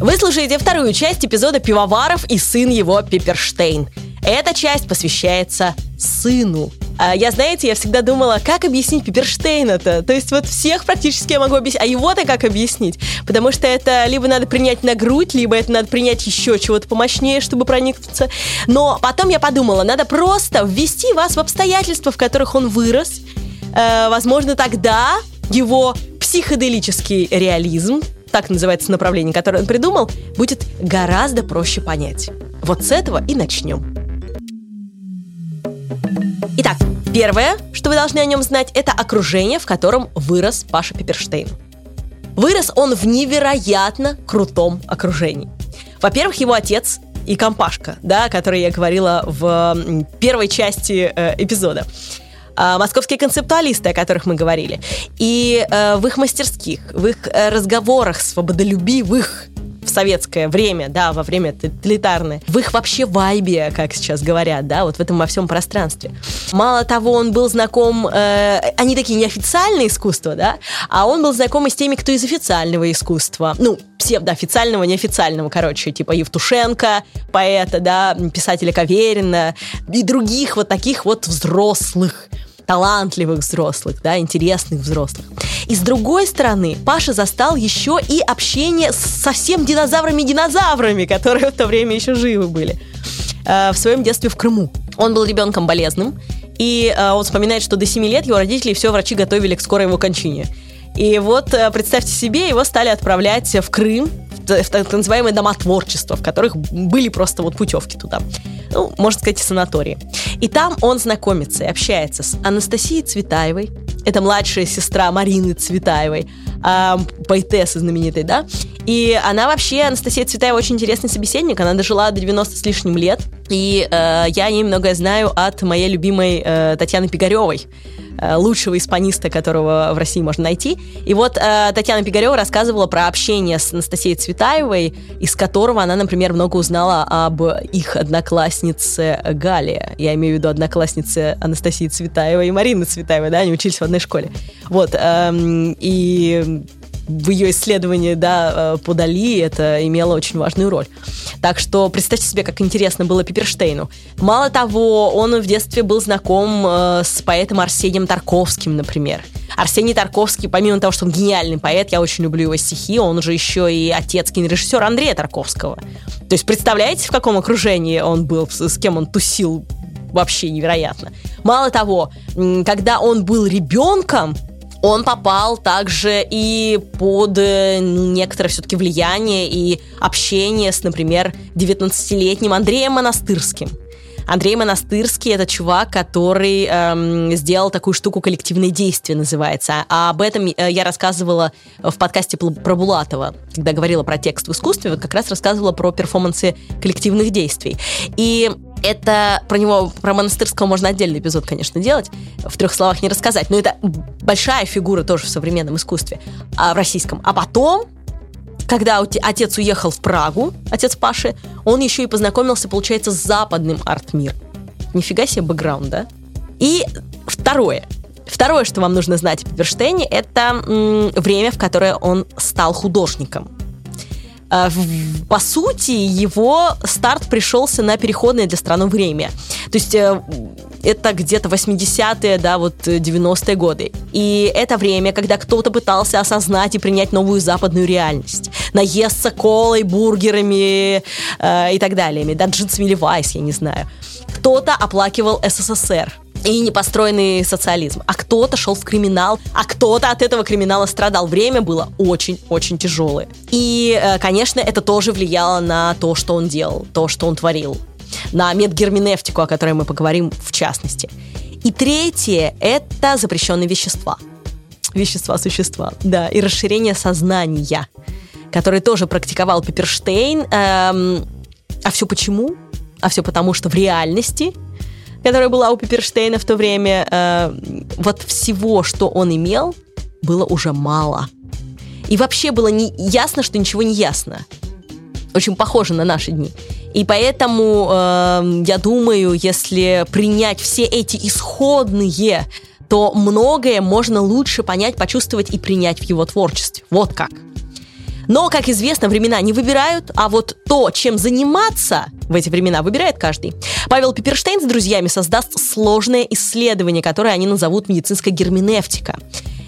Вы слушаете вторую часть эпизода «Пивоваров и сын его Пиперштейн». Эта часть посвящается сыну. А я, знаете, я всегда думала, как объяснить Пиперштейна-то? То есть вот всех практически я могу объяснить, а его-то как объяснить? Потому что это либо надо принять на грудь, либо это надо принять еще чего-то помощнее, чтобы проникнуться. Но потом я подумала, надо просто ввести вас в обстоятельства, в которых он вырос. Э, возможно, тогда его психоделический реализм, так называется направление, которое он придумал, будет гораздо проще понять. Вот с этого и начнем. Итак, первое, что вы должны о нем знать, это окружение, в котором вырос Паша Пиперштейн. Вырос он в невероятно крутом окружении. Во-первых, его отец и компашка, да, о которой я говорила в первой части э, эпизода. А, московские концептуалисты, о которых мы говорили. И э, в их мастерских, в их э, разговорах свободолюбивых, в советское время, да, во время тоталитарное, в их вообще вайбе, как сейчас говорят, да, вот в этом во всем пространстве. Мало того, он был знаком, э, они такие неофициальные искусства, да, а он был знаком и с теми, кто из официального искусства, ну, псевдоофициального, неофициального, короче, типа Евтушенко, поэта, да, писателя Каверина и других вот таких вот взрослых талантливых взрослых, да, интересных взрослых. И с другой стороны, Паша застал еще и общение с совсем динозаврами-динозаврами, которые в то время еще живы были э, в своем детстве в Крыму. Он был ребенком болезным, и э, он вспоминает, что до 7 лет его родители и все врачи готовили к скорой его кончине. И вот э, представьте себе, его стали отправлять в Крым, так называемые дома творчества, в которых были просто вот путевки туда. Ну, можно сказать, санатории. И там он знакомится и общается с Анастасией Цветаевой, это младшая сестра Марины Цветаевой, э, поэтессы знаменитой, да, и она вообще, Анастасия Цветаева, очень интересный собеседник, она дожила до 90 с лишним лет, и э, я о ней многое знаю от моей любимой э, Татьяны Пигаревой, лучшего испаниста, которого в России можно найти. И вот э, Татьяна Пигарева рассказывала про общение с Анастасией Цветаевой, из которого она, например, много узнала об их однокласснице Гале. Я имею в виду однокласснице Анастасии Цветаевой и Марины Цветаевой, да, они учились в одной школе. Вот, эм, и в ее исследовании да, э, по Дали это имело очень важную роль. Так что представьте себе, как интересно было Пиперштейну. Мало того, он в детстве был знаком э, с поэтом Арсением Тарковским, например. Арсений Тарковский, помимо того, что он гениальный поэт, я очень люблю его стихи, он же еще и отец кинорежиссера Андрея Тарковского. То есть представляете, в каком окружении он был, с кем он тусил вообще невероятно. Мало того, когда он был ребенком, он попал также и под э, некоторое все-таки влияние и общение с, например, 19-летним Андреем Монастырским. Андрей Монастырский это чувак, который эм, сделал такую штуку коллективное действие называется. А об этом э, я рассказывала в подкасте про Булатова, когда говорила про текст в искусстве, вот как раз рассказывала про перформансы коллективных действий. И это про него, про монастырского можно отдельный эпизод, конечно, делать, в трех словах не рассказать, но это большая фигура тоже в современном искусстве, а в российском. А потом, когда отец уехал в Прагу, отец Паши, он еще и познакомился, получается, с западным арт-миром. Нифига себе бэкграунд, да? И второе. Второе, что вам нужно знать о Петерштейне, это время, в которое он стал художником. Э, по сути, его старт пришелся на переходное для страны время. То есть э, это где-то 80-е, да, вот 90-е годы. И это время, когда кто-то пытался осознать и принять новую западную реальность. Наесться колой, бургерами э, и так далее. Да, джинсами Левайс, я не знаю. Кто-то оплакивал СССР и непостроенный социализм. А кто-то шел в криминал, а кто-то от этого криминала страдал. Время было очень-очень тяжелое. И, э, конечно, это тоже влияло на то, что он делал, то, что он творил. На медгерменевтику, о которой мы поговорим в частности. И третье – это запрещенные вещества. Вещества, существа, да, и расширение сознания, который тоже практиковал Пеперштейн. Эм, а все почему? А все потому, что в реальности которая была у Пиперштейна в то время, э, вот всего, что он имел, было уже мало. И вообще было не ясно, что ничего не ясно. Очень похоже на наши дни. И поэтому э, я думаю, если принять все эти исходные, то многое можно лучше понять, почувствовать и принять в его творчестве. Вот как. Но, как известно, времена не выбирают, а вот то, чем заниматься в эти времена, выбирает каждый. Павел Пиперштейн с друзьями создаст сложное исследование, которое они назовут медицинская герменевтика.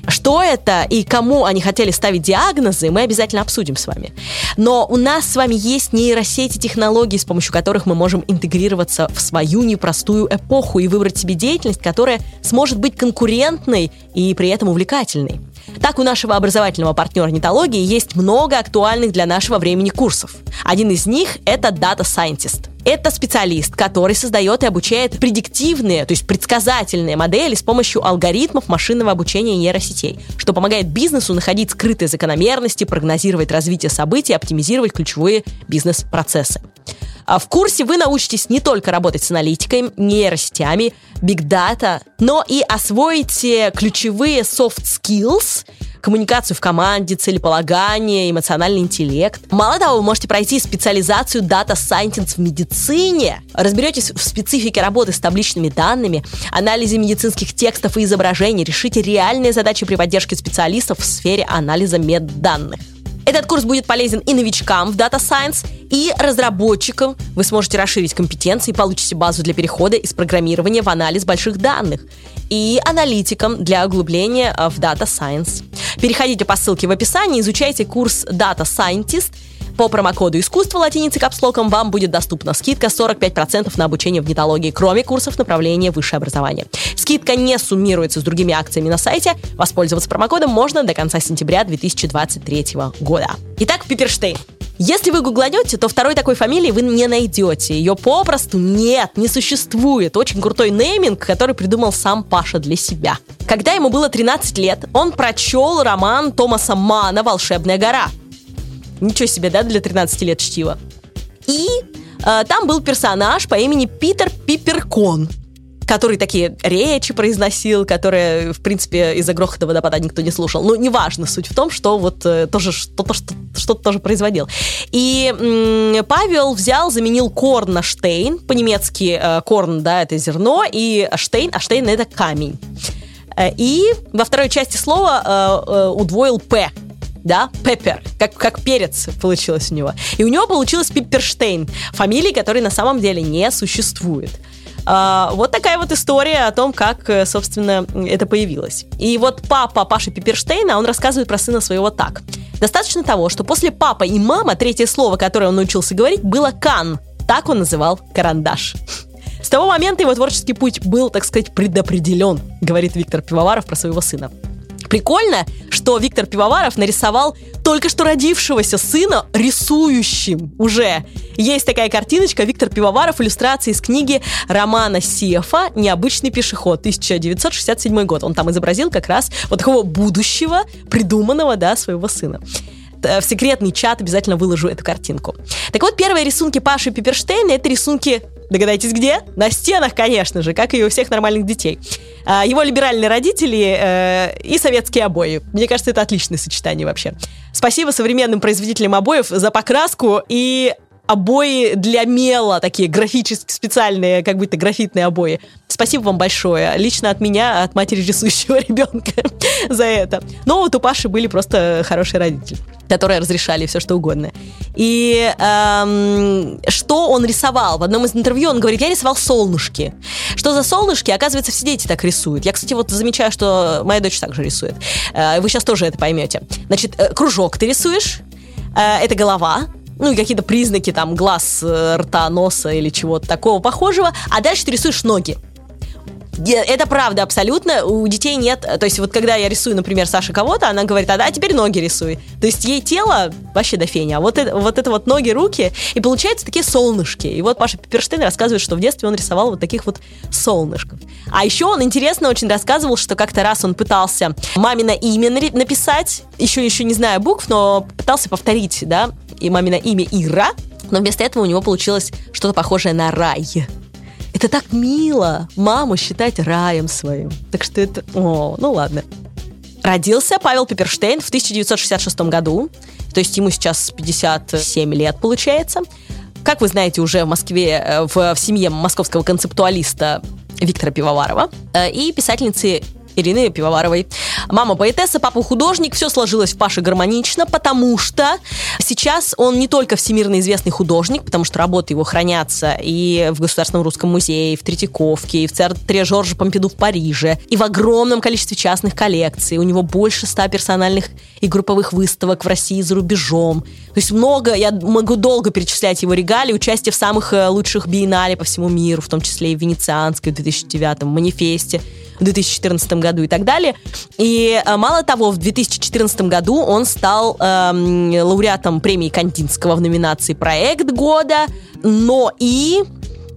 Что это и кому они хотели ставить диагнозы, мы обязательно обсудим с вами. Но у нас с вами есть нейросети технологий, с помощью которых мы можем интегрироваться в свою непростую эпоху и выбрать себе деятельность, которая сможет быть конкурентной и при этом увлекательной. Так, у нашего образовательного партнера нетологии есть много актуальных для нашего времени курсов. Один из них — это Data Scientist. Это специалист, который создает и обучает предиктивные, то есть предсказательные модели с помощью алгоритмов машинного обучения нейросетей, что помогает бизнесу находить скрытые закономерности, прогнозировать развитие событий, оптимизировать ключевые бизнес-процессы. А в курсе вы научитесь не только работать с аналитикой, нейросетями, data, но и освоите ключевые soft skills, коммуникацию в команде, целеполагание, эмоциональный интеллект. Мало того, вы можете пройти специализацию Data Scientist в медицине, разберетесь в специфике работы с табличными данными, анализе медицинских текстов и изображений, решите реальные задачи при поддержке специалистов в сфере анализа медданных. Этот курс будет полезен и новичкам в Data Science, и разработчикам. Вы сможете расширить компетенции, получите базу для перехода из программирования в анализ больших данных и аналитикам для углубления в Data Science. Переходите по ссылке в описании, изучайте курс Data Scientist – по промокоду «Искусство» латиницы капслоком вам будет доступна скидка 45% на обучение в нетологии, кроме курсов направления высшее образование. Скидка не суммируется с другими акциями на сайте. Воспользоваться промокодом можно до конца сентября 2023 года. Итак, Пиперштейн. Если вы гугланете, то второй такой фамилии вы не найдете. Ее попросту нет, не существует. Очень крутой нейминг, который придумал сам Паша для себя. Когда ему было 13 лет, он прочел роман Томаса Мана «Волшебная гора». Ничего себе, да, для 13 лет чтива. И э, там был персонаж по имени Питер Пиперкон который такие речи произносил, которые, в принципе, из-за грохота водопада никто не слушал. Ну, неважно, суть в том, что вот э, тоже что-то, что, что-то тоже производил. И м- Павел взял, заменил корн на штейн, по-немецки э, корн, да, это зерно, и штейн, а штейн это камень. Э, и во второй части слова э, э, удвоил «п», да, Пеппер, как, как перец получилось у него. И у него получилось Пипперштейн, фамилии, которой на самом деле не существует. А, вот такая вот история о том, как, э, собственно, это появилось. И вот папа Паши Пипперштейна, он рассказывает про сына своего так. Достаточно того, что после папа и мама третье слово, которое он научился говорить, было «кан». Так он называл карандаш. С того момента его творческий путь был, так сказать, предопределен, говорит Виктор Пивоваров про своего сына. Прикольно, что Виктор Пивоваров нарисовал только что родившегося сына рисующим уже. Есть такая картиночка Виктор Пивоваров, иллюстрация из книги романа Сефа «Необычный пешеход», 1967 год. Он там изобразил как раз вот такого будущего, придуманного, да, своего сына в секретный чат обязательно выложу эту картинку. Так вот, первые рисунки Паши Пиперштейна — это рисунки Догадайтесь, где? На стенах, конечно же, как и у всех нормальных детей. А, его либеральные родители э, и советские обои. Мне кажется, это отличное сочетание вообще. Спасибо современным производителям обоев за покраску и обои для мела, такие графические, специальные, как будто графитные обои. Спасибо вам большое. Лично от меня, от матери рисующего ребенка за это. Но вот у Паши были просто хорошие родители которые разрешали все что угодно. И эм, что он рисовал? В одном из интервью он говорит, я рисовал солнышки. Что за солнышки? Оказывается, все дети так рисуют. Я, кстати, вот замечаю, что моя дочь также рисует. Э, вы сейчас тоже это поймете. Значит, э, кружок ты рисуешь, э, это голова, ну и какие-то признаки там глаз, э, рта, носа или чего-то такого похожего, а дальше ты рисуешь ноги. Это правда абсолютно. У детей нет... То есть вот когда я рисую, например, Саше кого-то, она говорит, а да, теперь ноги рисуй. То есть ей тело вообще до фени, а вот это, вот это вот ноги, руки, и получаются такие солнышки. И вот Паша Пиперштейн рассказывает, что в детстве он рисовал вот таких вот солнышков. А еще он интересно очень рассказывал, что как-то раз он пытался мамино имя написать, еще, еще не знаю букв, но пытался повторить, да, и мамино имя Ира, но вместо этого у него получилось что-то похожее на рай. Это так мило маму считать раем своим. Так что это... О, ну ладно. Родился Павел Пиперштейн в 1966 году, то есть ему сейчас 57 лет получается. Как вы знаете, уже в Москве, э, в, в семье московского концептуалиста Виктора Пивоварова э, и писательницы Ирины Пивоваровой. Мама поэтесса, папа художник, все сложилось в Паше гармонично, потому что сейчас он не только всемирно известный художник, потому что работы его хранятся и в Государственном русском музее, и в Третьяковке, и в Центре Жоржа Помпиду в Париже, и в огромном количестве частных коллекций. У него больше ста персональных и групповых выставок в России и за рубежом. То есть много, я могу долго перечислять его регалии, участие в самых э, лучших биеннале по всему миру, в том числе и в Венецианской в 2009 манифесте в 2014 году и так далее. И э, мало того, в 2014 году он стал эм, лауреатом премии Кандинского в номинации «Проект года», но и,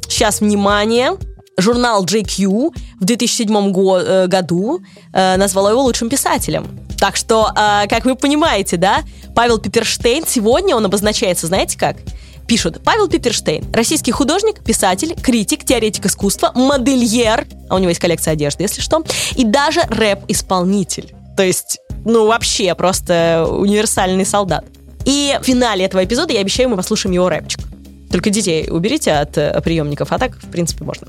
сейчас, внимание, журнал JQ в 2007 го- э, году э, назвал его лучшим писателем. Так что, э, как вы понимаете, да, Павел Пиперштейн сегодня он обозначается, знаете как? Пишут, Павел Пиперштейн, российский художник, писатель, критик, теоретик искусства, модельер, а у него есть коллекция одежды, если что, и даже рэп-исполнитель. То есть, ну, вообще просто универсальный солдат. И в финале этого эпизода я обещаю, мы послушаем его рэпчик. Только детей уберите от э, приемников, а так, в принципе, можно.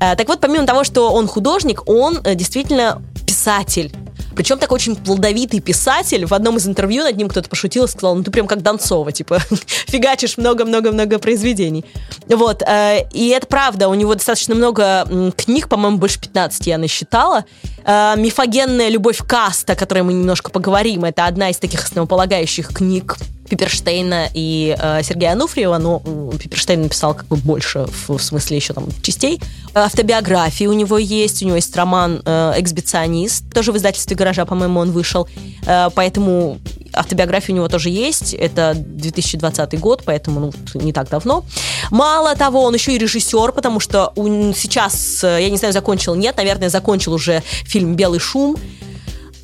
Э, так вот, помимо того, что он художник, он э, действительно писатель. Причем такой очень плодовитый писатель. В одном из интервью над ним кто-то пошутил и сказал, ну ты прям как Донцова, типа, фигачишь много-много-много произведений. Вот, э, и это правда, у него достаточно много книг, по-моему, больше 15 я насчитала. Э, «Мифогенная любовь каста», о которой мы немножко поговорим, это одна из таких основополагающих книг Пиперштейна и э, Сергея Ануфриева, но Пиперштейн написал как бы больше, в, в смысле еще там частей. Автобиографии у него есть, у него есть роман э, «Эксбиционист», тоже в издательстве «Гаража», по-моему, он вышел, э, поэтому автобиография у него тоже есть, это 2020 год, поэтому ну, не так давно. Мало того, он еще и режиссер, потому что он сейчас, э, я не знаю, закончил, нет, наверное, закончил уже фильм «Белый шум»,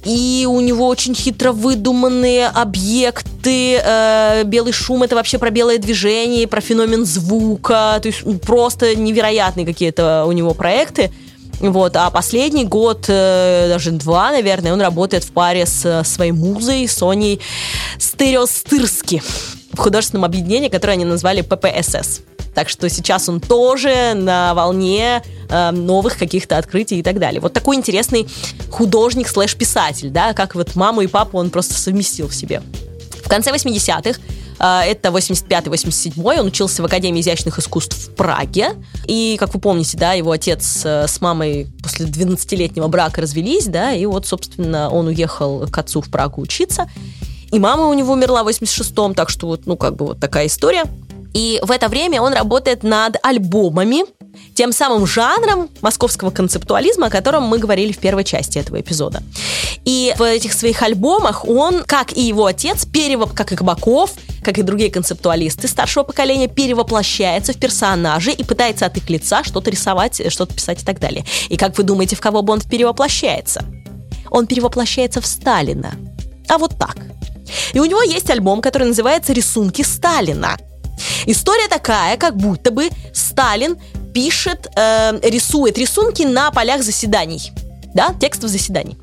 и у него очень хитро выдуманные объекты. Э, белый шум это вообще про белое движение, про феномен звука. То есть просто невероятные какие-то у него проекты. Вот, а последний год, э, даже два, наверное, он работает в паре с своей музой Соней Стереостырски в художественном объединении, которое они назвали ППСС. Так что сейчас он тоже на волне э, новых каких-то открытий и так далее. Вот такой интересный художник слэш-писатель, да, как вот маму и папу он просто совместил в себе. В конце 80-х э, это 85-87 он учился в Академии изящных искусств в Праге. И, как вы помните, да, его отец э, с мамой после 12-летнего брака развелись, да, и вот, собственно, он уехал к отцу в Прагу учиться. И мама у него умерла в 86-м, так что вот, ну, как бы вот такая история. И в это время он работает над альбомами, тем самым жанром московского концептуализма, о котором мы говорили в первой части этого эпизода. И в этих своих альбомах он, как и его отец, перевоп, как и Кабаков, как и другие концептуалисты старшего поколения, перевоплощается в персонажей и пытается от их лица что-то рисовать, что-то писать и так далее. И как вы думаете, в кого бы он перевоплощается? Он перевоплощается в Сталина. А вот так. И у него есть альбом, который называется «Рисунки Сталина». История такая, как будто бы Сталин пишет, э, рисует рисунки на полях заседаний, да, текстов заседаний.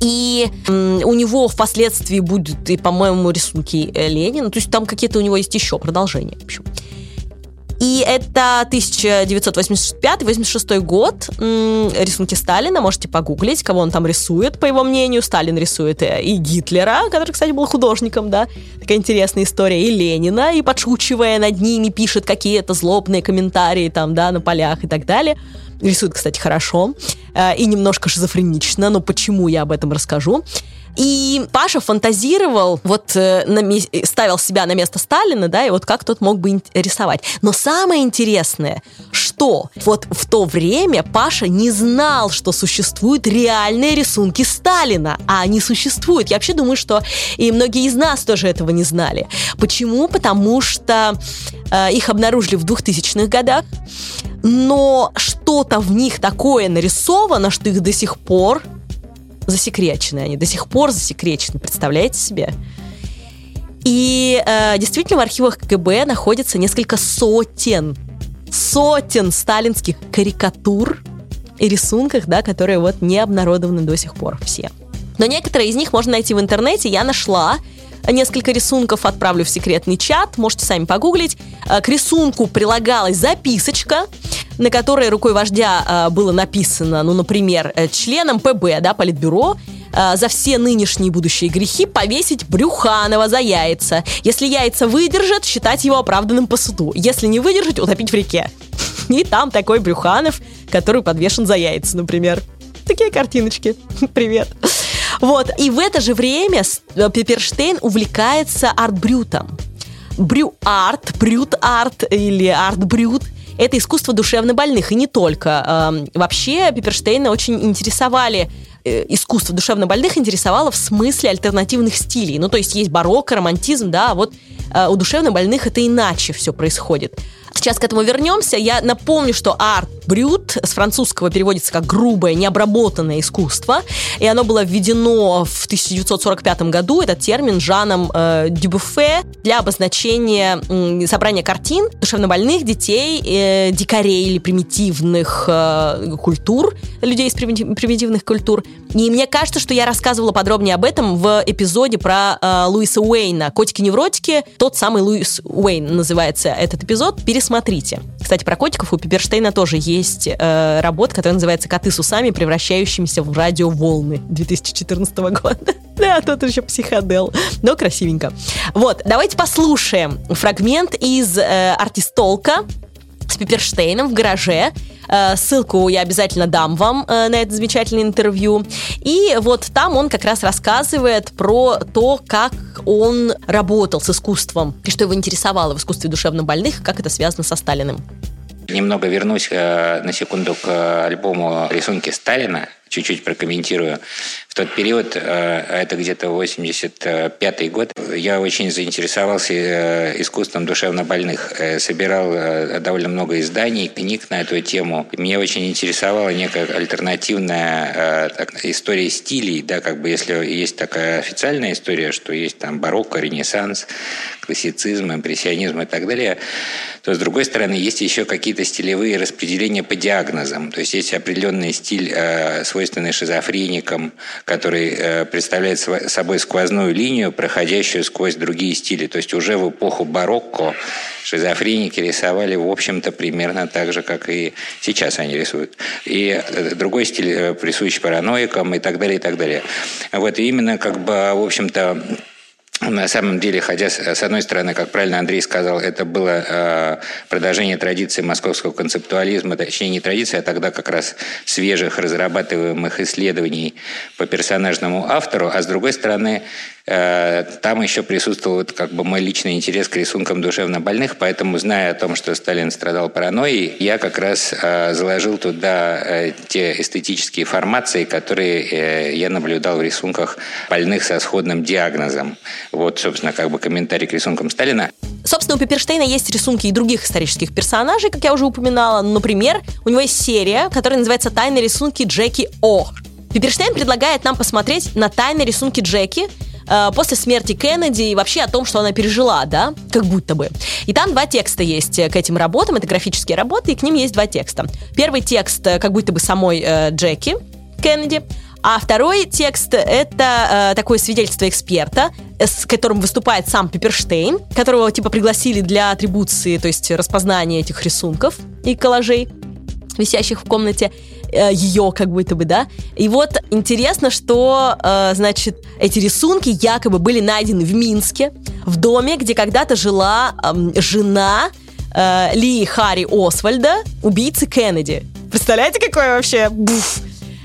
И э, у него впоследствии будут и, по-моему, рисунки э, Ленина. То есть там какие-то у него есть еще продолжения. В общем. И это 1985-86 год. Рисунки Сталина. Можете погуглить, кого он там рисует, по его мнению. Сталин рисует и Гитлера, который, кстати, был художником, да. Такая интересная история. И Ленина. И подшучивая над ними, пишет какие-то злобные комментарии там, да, на полях и так далее. Рисует, кстати, хорошо. Э, и немножко шизофренично, но почему я об этом расскажу. И Паша фантазировал, вот э, на, ставил себя на место Сталина, да, и вот как тот мог бы рисовать. Но самое интересное, что вот в то время Паша не знал, что существуют реальные рисунки Сталина, а они существуют. Я вообще думаю, что и многие из нас тоже этого не знали. Почему? Потому что э, их обнаружили в 2000-х годах, но что-то в них такое нарисовано, что их до сих пор засекречены, они до сих пор засекречены, представляете себе? И э, действительно в архивах КГБ находится несколько сотен, сотен сталинских карикатур и рисунках, да, которые вот не обнародованы до сих пор все. Но некоторые из них можно найти в интернете. Я нашла несколько рисунков, отправлю в секретный чат, можете сами погуглить. Э, к рисунку прилагалась записочка, на которой рукой вождя э, было написано, ну, например, э, членам ПБ, да, Политбюро, за все нынешние и будущие грехи повесить Брюханова за яйца. Если яйца выдержат, считать его оправданным по суду. Если не выдержать, утопить в реке. И там такой Брюханов, который подвешен за яйца, например. Такие картиночки. Привет. Вот. И в это же время э, Пепперштейн увлекается арт-брютом. Брю-арт, брют-арт или арт-брют это искусство душевнобольных, и не только. Эм, вообще Пепперштейна очень интересовали э, искусство душевнобольных интересовало в смысле альтернативных стилей. Ну, то есть есть барокко, романтизм, да, а вот э, у душевнобольных это иначе все происходит. Сейчас к этому вернемся. Я напомню, что арт брют с французского переводится как грубое, необработанное искусство, и оно было введено в 1945 году, этот термин, Жаном э, Дюбуфе, для обозначения э, собрания картин душевнобольных детей, э, дикарей или примитивных э, культур, людей из примитивных культур. И мне кажется, что я рассказывала подробнее об этом в эпизоде про э, Луиса Уэйна «Котики-невротики». Тот самый Луис Уэйн называется этот эпизод. Пересмотрите. Кстати, про котиков у Пиперштейна тоже есть э, работа, которая называется «Коты с усами, превращающимися в радиоволны» 2014 года. Да, тут еще психодел, но красивенько. Вот, давайте послушаем фрагмент из э, артистолка с Пиперштейном в гараже. Э, ссылку я обязательно дам вам э, на это замечательное интервью. И вот там он как раз рассказывает про то, как он работал с искусством, и что его интересовало в искусстве душевнобольных, как это связано со Сталиным. Немного вернусь э, на секунду к альбому «Рисунки Сталина», чуть-чуть прокомментирую. В тот период, э, это где-то 85 год, я очень заинтересовался э, искусством душевнобольных. Собирал довольно много изданий, книг на эту тему. Меня очень интересовала некая альтернативная история стилей, да, как бы если есть такая официальная история, что есть там барокко, ренессанс, классицизм, импрессионизм и так далее, то с другой стороны есть еще какие-то стилевые распределения по диагнозам. То есть есть определенный стиль, э, свойственный шизофреникам, который э, представляет собой сквозную линию, проходящую сквозь другие стили. То есть уже в эпоху барокко шизофреники рисовали, в общем-то, примерно так же, как и сейчас они рисуют. И э, другой стиль присущий параноикам и так далее, и так далее. Вот, именно, как бы, в общем-то, на самом деле, хотя с одной стороны, как правильно Андрей сказал, это было э, продолжение традиции московского концептуализма, точнее не традиции, а тогда как раз свежих разрабатываемых исследований по персонажному автору, а с другой стороны, там еще присутствовал как бы мой личный интерес к рисункам душевно больных, поэтому, зная о том, что Сталин страдал паранойей, я как раз э, заложил туда э, те эстетические формации, которые я наблюдал в рисунках больных со сходным диагнозом. Вот, собственно, как бы комментарий к рисункам Сталина. Собственно, у Пепперштейна есть рисунки и других исторических персонажей, как я уже упоминала. Например, у него есть серия, которая называется «Тайные рисунки Джеки О». Пепперштейн предлагает нам посмотреть на тайные рисунки Джеки, э, после смерти Кеннеди и вообще о том, что она пережила, да, как будто бы. И там два текста есть к этим работам, это графические работы, и к ним есть два текста. Первый текст э, как будто бы самой э, Джеки Кеннеди, а второй текст — это э, такое свидетельство эксперта, с которым выступает сам Пепперштейн, которого типа пригласили для атрибуции, то есть распознания этих рисунков и коллажей, висящих в комнате. Э, ее как будто бы, да. И вот интересно, что, э, значит, эти рисунки якобы были найдены в Минске, в доме, где когда-то жила жена э, Ли Харри Освальда, убийцы Кеннеди. Представляете, какое вообще... Буф.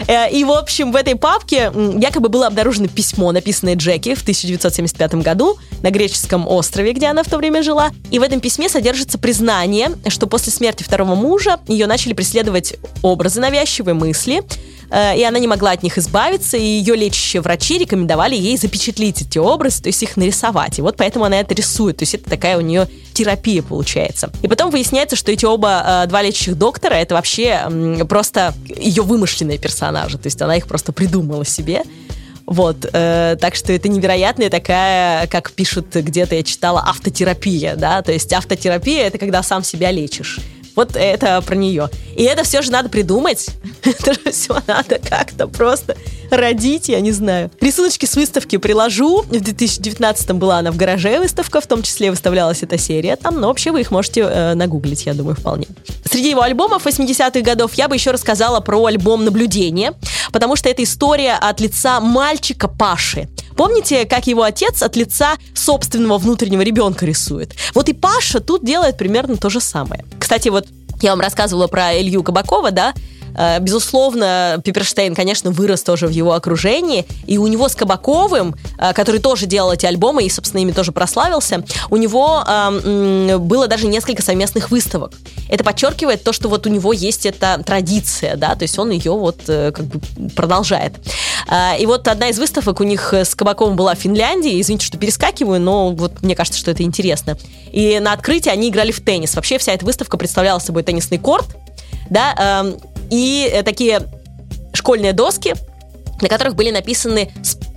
Э, и, в общем, в этой папке якобы было обнаружено письмо, написанное Джеки в 1975 году на греческом острове, где она в то время жила. И в этом письме содержится признание, что после смерти второго мужа ее начали преследовать образы навязчивые мысли, и она не могла от них избавиться, и ее лечащие врачи рекомендовали ей запечатлить эти образы, то есть их нарисовать. И вот поэтому она это рисует, то есть это такая у нее терапия получается. И потом выясняется, что эти оба э, два лечащих доктора это вообще просто ее вымышленные персонажи, то есть она их просто придумала себе. Вот, э, так что это невероятная такая, как пишут где-то, я читала, автотерапия, да, то есть автотерапия это когда сам себя лечишь. Вот это про нее. И это все же надо придумать. Это же все надо как-то просто родить, я не знаю. Рисуночки с выставки приложу. В 2019 была она в гараже выставка, в том числе выставлялась эта серия там, но вообще вы их можете э, нагуглить, я думаю, вполне. Среди его альбомов 80-х годов я бы еще рассказала про альбом «Наблюдение», потому что это история от лица мальчика Паши. Помните, как его отец от лица собственного внутреннего ребенка рисует? Вот и Паша тут делает примерно то же самое. Кстати, вот я вам рассказывала про Илью Кабакова, да, безусловно, Пиперштейн, конечно, вырос тоже в его окружении, и у него с Кабаковым, э, который тоже делал эти альбомы и, собственно, ими тоже прославился, у него было даже несколько совместных выставок. Это подчеркивает то, что вот у него есть эта традиция, да, то есть он ее вот э, как бы продолжает. И вот одна из выставок у них с Кабаковым была в Финляндии, извините, что перескакиваю, но вот мне кажется, что это интересно. И на открытии они играли в теннис. Вообще вся эта выставка представляла собой теннисный корт, да, и э, такие школьные доски, на которых были написаны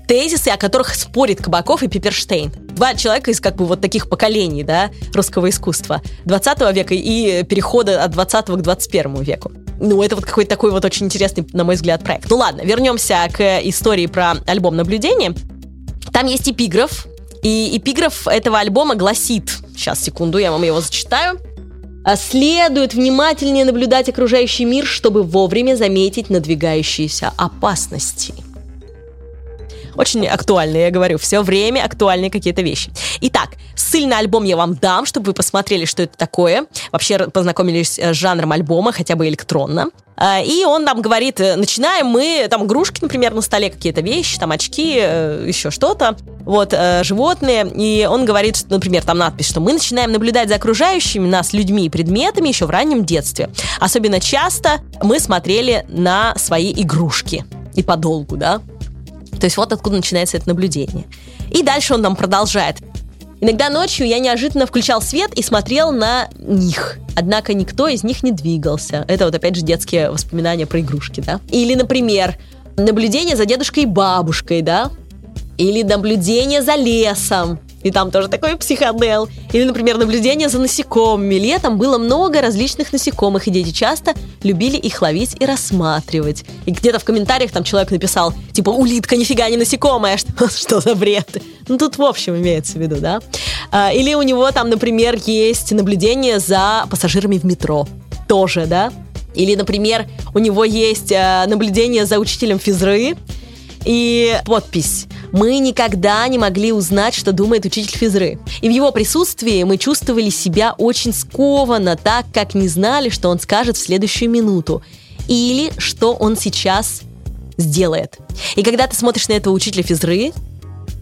тезисы, о которых спорит Кабаков и Пиперштейн. Два человека из как бы вот таких поколений, да, русского искусства 20 века и перехода от 20 к 21 веку. Ну, это вот какой-то такой вот очень интересный, на мой взгляд, проект. Ну ладно, вернемся к истории про альбом наблюдения. Там есть эпиграф, и эпиграф этого альбома гласит, сейчас, секунду, я вам его зачитаю. А следует внимательнее наблюдать окружающий мир, чтобы вовремя заметить надвигающиеся опасности. Очень актуальные, я говорю, все время актуальные какие-то вещи. Итак, ссыльный альбом я вам дам, чтобы вы посмотрели, что это такое. Вообще познакомились с жанром альбома, хотя бы электронно. А, и он нам говорит, э, начинаем мы, там игрушки, например, на столе какие-то вещи, там очки, э, еще что-то, вот, э, животные. И он говорит, например, там надпись, что мы начинаем наблюдать за окружающими нас людьми и предметами еще в раннем детстве. Особенно часто мы смотрели на свои игрушки. И подолгу, да? То есть вот откуда начинается это наблюдение. И дальше он нам продолжает. Иногда ночью я неожиданно включал свет и смотрел на них. Однако никто из них не двигался. Это вот опять же детские воспоминания про игрушки, да? Или, например, наблюдение за дедушкой и бабушкой, да? Или наблюдение за лесом и там тоже такой психодел. Или, например, наблюдение за насекомыми. Летом было много различных насекомых, и дети часто любили их ловить и рассматривать. И где-то в комментариях там человек написал, типа, улитка нифига не насекомая, что, что за бред? Ну, тут в общем имеется в виду, да? А, или у него там, например, есть наблюдение за пассажирами в метро. Тоже, да? Или, например, у него есть э, наблюдение за учителем физры, и подпись мы никогда не могли узнать, что думает учитель физры. И в его присутствии мы чувствовали себя очень скованно, так как не знали, что он скажет в следующую минуту. Или что он сейчас сделает. И когда ты смотришь на этого учителя физры,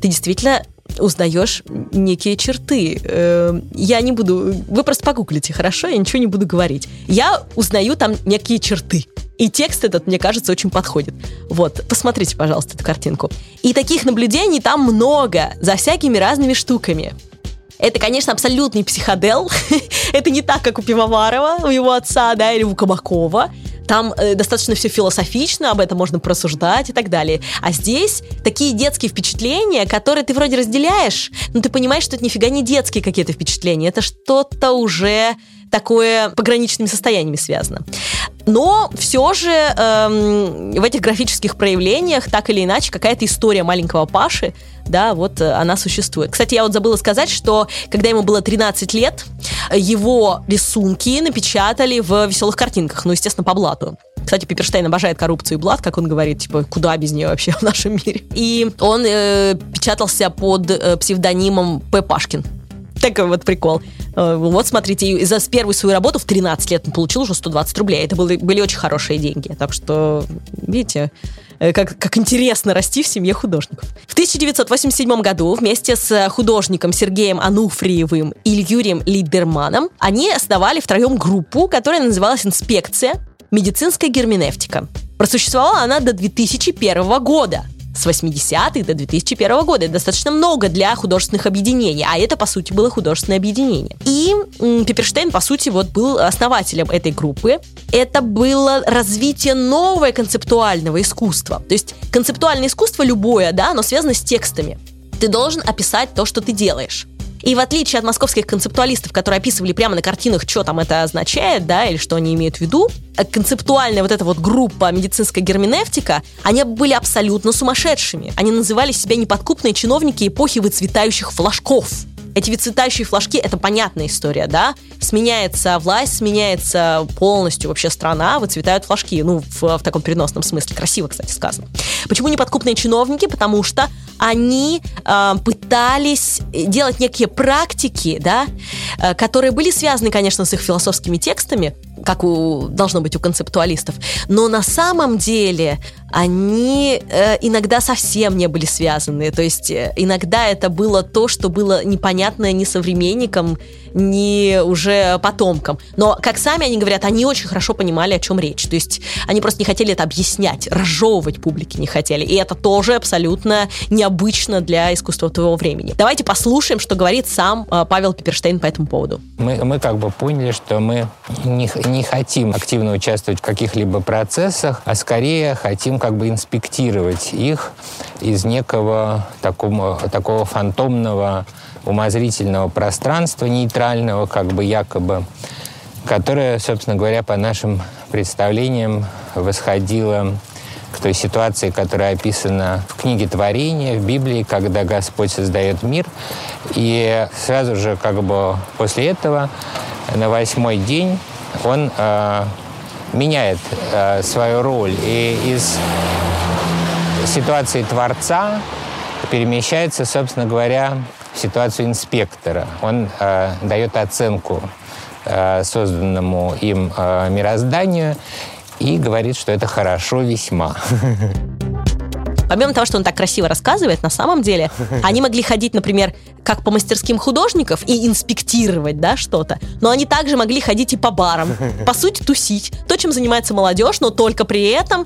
ты действительно узнаешь некие черты. Эм, я не буду... Вы просто погуглите, хорошо? Я ничего не буду говорить. Я узнаю там некие черты. И текст этот, мне кажется, очень подходит. Вот, посмотрите, пожалуйста, эту картинку. И таких наблюдений там много, за всякими разными штуками. Это, конечно, абсолютный психодел. Это не так, как у Пивоварова, у его отца, да, или у Кабакова. Там э, достаточно все философично, об этом можно просуждать и так далее. А здесь такие детские впечатления, которые ты вроде разделяешь, но ты понимаешь, что это нифига не детские какие-то впечатления. Это что-то уже такое пограничными состояниями связано. Но все же эм, в этих графических проявлениях так или иначе какая-то история маленького Паши, да, вот э, она существует. Кстати, я вот забыла сказать, что когда ему было 13 лет, его рисунки напечатали в веселых картинках, ну, естественно, по блату. Кстати, Пиперштейн обожает коррупцию и блат, как он говорит, типа, куда без нее вообще в нашем мире. И он э, печатался под э, псевдонимом П. Пашкин. Такой вот прикол. Э, вот, смотрите, за первую свою работу в 13 лет он получил уже 120 рублей. Это были, были очень хорошие деньги. Так что, видите, э, как, как интересно расти в семье художников. В 1987 году вместе с художником Сергеем Ануфриевым и Юрием Лидерманом они основали втроем группу, которая называлась «Инспекция. Медицинская герменевтика». Просуществовала она до 2001 года с 80-х до 2001 года. Это достаточно много для художественных объединений, а это, по сути, было художественное объединение. И Пиперштейн, по сути, вот был основателем этой группы. Это было развитие нового концептуального искусства. То есть концептуальное искусство любое, да, оно связано с текстами. Ты должен описать то, что ты делаешь. И в отличие от московских концептуалистов, которые описывали прямо на картинах, что там это означает, да, или что они имеют в виду, э, концептуальная вот эта вот группа медицинская герменевтика, они были абсолютно сумасшедшими. Они называли себя неподкупные чиновники эпохи выцветающих флажков. Эти выцветающие флажки – это понятная история, да? Сменяется власть, сменяется полностью вообще страна, выцветают флажки. Ну, в, в таком переносном смысле. Красиво, кстати, сказано. Почему неподкупные чиновники? Потому что они э, пытались делать некие практики, да, э, которые были связаны, конечно, с их философскими текстами, как у, должно быть у концептуалистов, но на самом деле они э, иногда совсем не были связаны. То есть э, иногда это было то, что было непонятно ни современникам, ни уже потомкам. Но, как сами они говорят, они очень хорошо понимали, о чем речь. То есть они просто не хотели это объяснять, разжевывать публике не хотели. И это тоже абсолютно необычно для искусства твоего времени. Давайте послушаем, что говорит сам э, Павел Пиперштейн по этому поводу. Мы, мы как бы поняли, что мы не, не хотим активно участвовать в каких-либо процессах, а скорее хотим как бы инспектировать их из некого такого, такого фантомного умозрительного пространства, нейтрального, как бы якобы, которое, собственно говоря, по нашим представлениям восходило к той ситуации, которая описана в книге Творения, в Библии, когда Господь создает мир. И сразу же как бы после этого на восьмой день он э, меняет э, свою роль и из ситуации Творца перемещается, собственно говоря, в ситуацию инспектора. Он э, дает оценку э, созданному им э, мирозданию и говорит, что это хорошо весьма. Помимо того, что он так красиво рассказывает, на самом деле они могли ходить, например, как по мастерским художников и инспектировать, да, что-то. Но они также могли ходить и по барам. По сути, тусить. То, чем занимается молодежь, но только при этом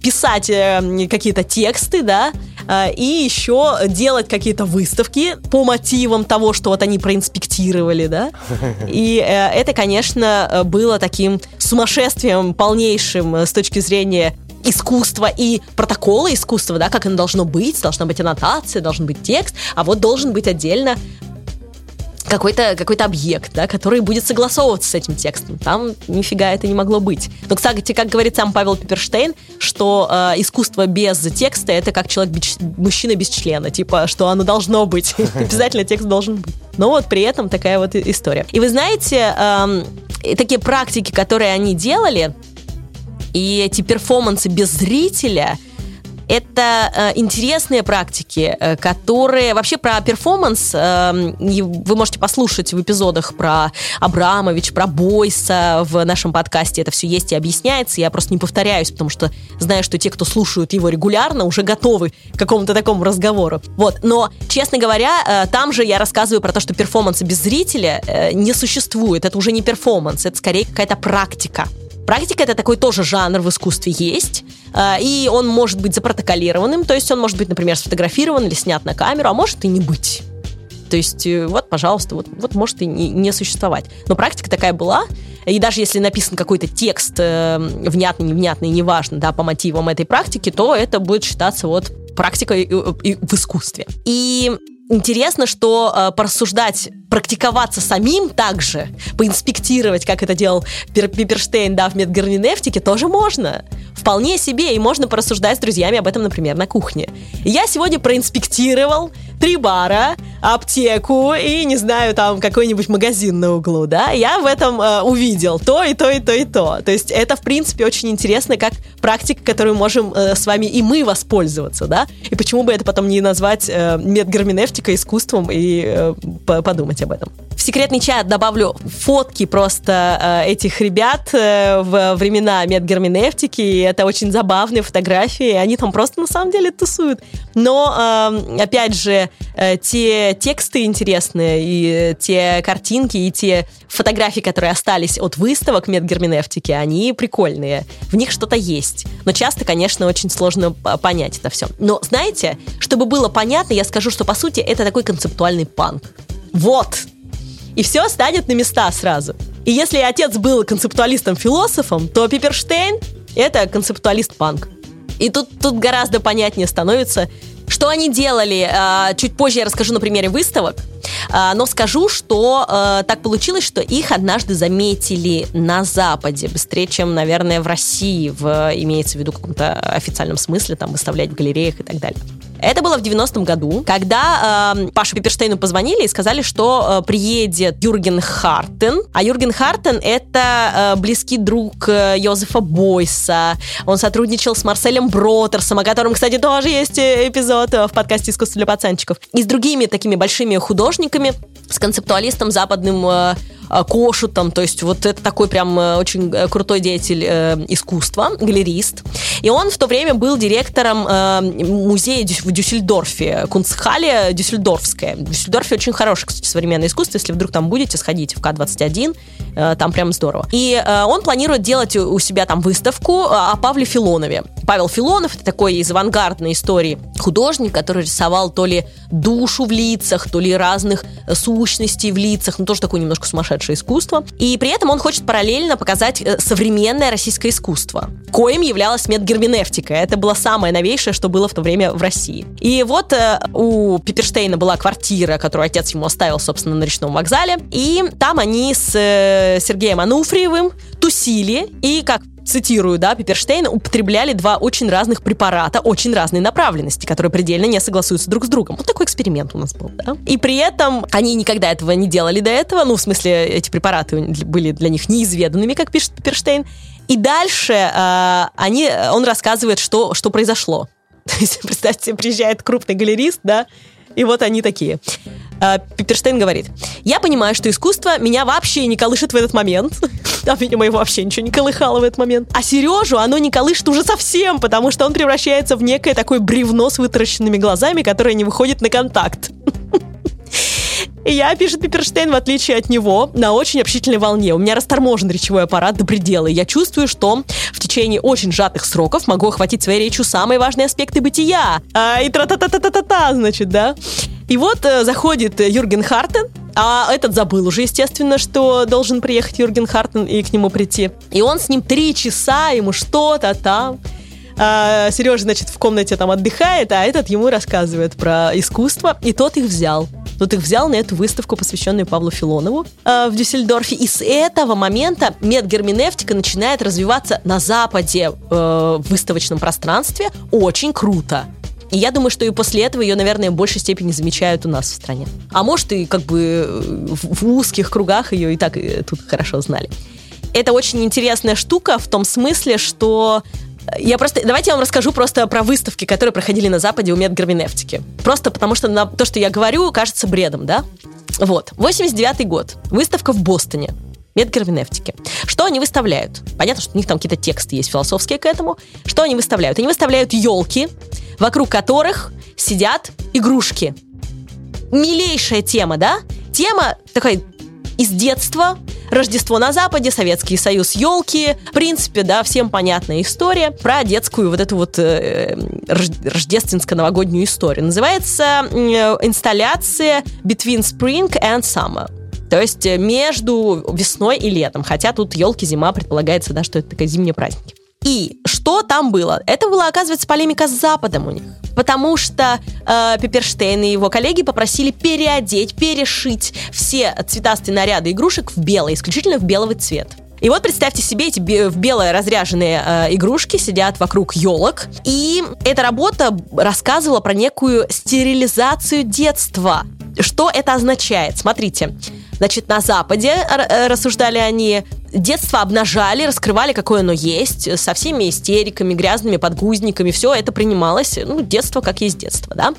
писать э, какие-то тексты, да, э, и еще делать какие-то выставки по мотивам того, что вот они проинспектировали, да. И э, это, конечно, было таким сумасшествием полнейшим с точки зрения искусство и протоколы искусства, да, как оно должно быть, должна быть аннотация, должен быть текст, а вот должен быть отдельно какой-то какой объект, да, который будет согласовываться с этим текстом. Там нифига это не могло быть. Но, кстати, как говорит сам Павел Пиперштейн, что э, искусство без текста это как человек без, мужчина без члена, типа, что оно должно быть. Обязательно текст должен быть. Но вот при этом такая вот история. И вы знаете, э, такие практики, которые они делали, и эти перформансы без зрителя – это э, интересные практики, э, которые вообще про перформанс э, вы можете послушать в эпизодах про Абрамович, про Бойса в нашем подкасте. Это все есть и объясняется. Я просто не повторяюсь, потому что знаю, что те, кто слушают его регулярно, уже готовы к какому-то такому разговору. Вот. Но, честно говоря, э, там же я рассказываю про то, что перформанса без зрителя э, не существует. Это уже не перформанс, это скорее какая-то практика. Практика это такой тоже жанр в искусстве есть, а, и он может быть запротоколированным, то есть он может быть, например, сфотографирован или снят на камеру, а может и не быть. То есть э, вот, пожалуйста, вот, вот может и не, не существовать. Но практика такая была, и даже если написан какой-то текст э, внятный, невнятный, неважно, да, по мотивам этой практики, то это будет считаться вот практикой в искусстве. И интересно, что э, порассуждать, практиковаться самим также, поинспектировать, как это делал Пиперштейн, да, в медгарнинефтике, тоже можно. Вполне себе, и можно порассуждать с друзьями об этом, например, на кухне. Я сегодня проинспектировал три бара, аптеку и, не знаю, там какой-нибудь магазин на углу, да, я в этом э, увидел то и то, и то, и то. То есть это, в принципе, очень интересно, как практика, которую можем э, с вами и мы воспользоваться, да, и почему бы это потом не назвать э, медгарминевтика искусством и э, подумать об этом. В секретный чат добавлю фотки просто э, этих ребят э, в времена медгарминевтики, и это очень забавные фотографии, они там просто на самом деле тусуют. Но, опять же, э, те тексты интересные, и те картинки, и те фотографии, которые остались от выставок медгерменевтики, они прикольные. В них что-то есть. Но часто, конечно, очень сложно понять это все. Но знаете, чтобы было понятно, я скажу, что по сути это такой концептуальный панк. Вот! И все станет на места сразу. И если отец был концептуалистом-философом, то Пиперштейн — это концептуалист-панк. И тут, тут гораздо понятнее становится, Что они делали, э, чуть позже я расскажу на примере выставок. Э, но скажу, что э, так получилось, что их однажды заметили на Западе быстрее, чем, наверное, в России, в, имеется в виду в каком-то официальном смысле, там выставлять в галереях и так далее. Это было в 90-м году, когда э, Паше Пиперштейну позвонили и сказали, что э, приедет Юрген Хартен. А Юрген Хартен — это э, близкий друг э, Йозефа Бойса. Он сотрудничал с Марселем Бротерсом, о котором, кстати, тоже есть э, эпизод э, в подкасте «Искусство для пацанчиков». И с другими такими большими художниками, с концептуалистом западным Э, Кошутом, то есть вот это такой прям э, очень э, крутой деятель искусства, галерист. И он в то время был директором музея в Дюссельдорфе, Кунцхале Дюссельдорфская. В Дюссельдорфе очень хорошее, кстати, современное искусство, если вдруг там будете, сходите в К-21, там прям здорово. И он планирует делать у себя там выставку о Павле Филонове. Павел Филонов, это такой из авангардной истории художник, который рисовал то ли душу в лицах, то ли разных сущностей в лицах, ну тоже такой немножко сумасшедший сумасшедшее искусство. И при этом он хочет параллельно показать э, современное российское искусство, коим являлась медгерменевтика. Это было самое новейшее, что было в то время в России. И вот э, у Пиперштейна была квартира, которую отец ему оставил, собственно, на речном вокзале. И там они с э, Сергеем Ануфриевым тусили. И, как цитирую, да, Пиперштейна, употребляли два очень разных препарата, очень разной направленности, которые предельно не согласуются друг с другом. Вот такой эксперимент у нас был, да. И при этом они никогда этого не делали до этого, ну, в смысле, эти препараты были для них неизведанными, как пишет Пиперштейн. И дальше э, они, он рассказывает, что, что произошло. То есть, представьте, приезжает крупный галерист, да, и вот они такие. А, Пиперштейн говорит, я понимаю, что искусство меня вообще не колышет в этот момент. А, видимо, его вообще ничего не колыхало в этот момент. А Сережу оно не колышет уже совсем, потому что он превращается в некое такое бревно с вытаращенными глазами, которое не выходит на контакт. И я, пишет Пиперштейн, в отличие от него, на очень общительной волне. У меня расторможен речевой аппарат до предела. И я чувствую, что в течение очень сжатых сроков могу охватить своей речью самые важные аспекты бытия. А, и тра-та-та-та-та-та, значит, да? И вот э, заходит Юрген Хартен, а этот забыл уже, естественно, что должен приехать Юрген Хартен и к нему прийти. И он с ним три часа, ему что-то там. А, Сережа, значит, в комнате там отдыхает, а этот ему рассказывает про искусство, и тот их взял. Тот их взял на эту выставку, посвященную Павлу Филонову э, в Дюссельдорфе. И с этого момента медгерменевтика начинает развиваться на Западе э, в выставочном пространстве очень круто. И я думаю, что и после этого ее, наверное, в большей степени замечают у нас в стране. А может, и как бы в, в узких кругах ее и так и э, тут хорошо знали. Это очень интересная штука в том смысле, что я просто... Давайте я вам расскажу просто про выставки, которые проходили на Западе у медгерменевтики. Просто потому что на то, что я говорю, кажется бредом, да? Вот. 89 год. Выставка в Бостоне. Медгерменевтики. Что они выставляют? Понятно, что у них там какие-то тексты есть философские к этому. Что они выставляют? Они выставляют елки, вокруг которых сидят игрушки. Милейшая тема, да? Тема такая из детства, Рождество на Западе, Советский Союз, елки. В принципе, да, всем понятная история про детскую вот эту вот э, рождественско-новогоднюю историю. Называется э, инсталляция Between Spring and Summer. То есть э, между весной и летом. Хотя тут елки, зима, предполагается, да, что это такая зимние праздники. И что там было? Это была, оказывается, полемика с Западом у них. Потому что э, Пепперштейн и его коллеги попросили переодеть, перешить все цветастые наряды игрушек в белый, исключительно в белый цвет. И вот представьте себе, эти в белые разряженные э, игрушки сидят вокруг елок. И эта работа рассказывала про некую стерилизацию детства. Что это означает? Смотрите. Значит, на Западе, э, рассуждали они, детство обнажали, раскрывали, какое оно есть, со всеми истериками, грязными подгузниками, все это принималось, ну, детство как есть детство, да.